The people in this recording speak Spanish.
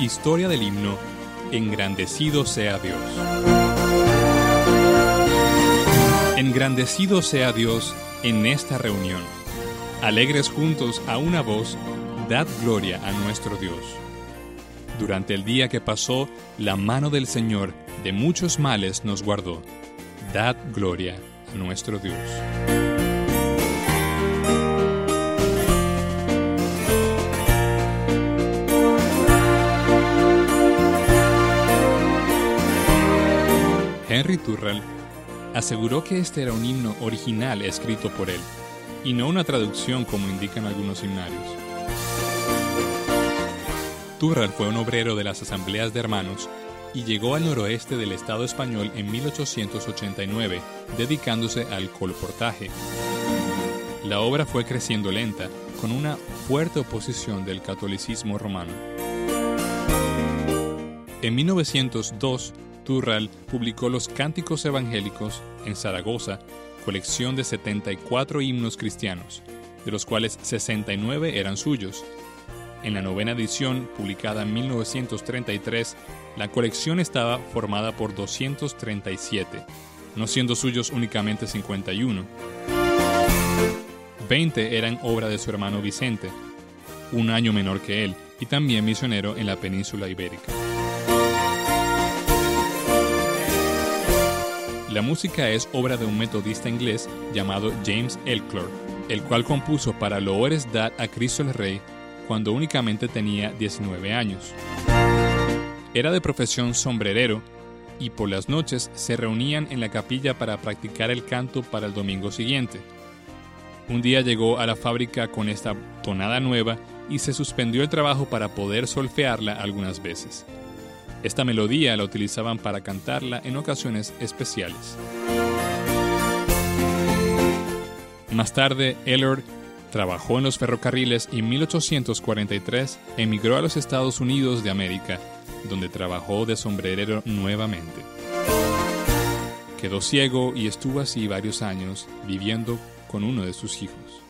Historia del himno Engrandecido sea Dios. Engrandecido sea Dios en esta reunión. Alegres juntos a una voz, dad gloria a nuestro Dios. Durante el día que pasó, la mano del Señor de muchos males nos guardó. Dad gloria a nuestro Dios. Henry Turrell aseguró que este era un himno original escrito por él, y no una traducción como indican algunos himnarios. Turrell fue un obrero de las asambleas de hermanos y llegó al noroeste del Estado español en 1889, dedicándose al colportaje. La obra fue creciendo lenta, con una fuerte oposición del catolicismo romano. En 1902, Turral publicó los Cánticos Evangélicos en Zaragoza, colección de 74 himnos cristianos, de los cuales 69 eran suyos. En la novena edición, publicada en 1933, la colección estaba formada por 237, no siendo suyos únicamente 51. 20 eran obra de su hermano Vicente, un año menor que él, y también misionero en la península ibérica. La música es obra de un metodista inglés llamado James Elclore, el cual compuso para Loores Dad a Cristo el Rey cuando únicamente tenía 19 años. Era de profesión sombrerero y por las noches se reunían en la capilla para practicar el canto para el domingo siguiente. Un día llegó a la fábrica con esta tonada nueva y se suspendió el trabajo para poder solfearla algunas veces. Esta melodía la utilizaban para cantarla en ocasiones especiales. Más tarde, Eller trabajó en los ferrocarriles y en 1843 emigró a los Estados Unidos de América, donde trabajó de sombrerero nuevamente. Quedó ciego y estuvo así varios años viviendo con uno de sus hijos.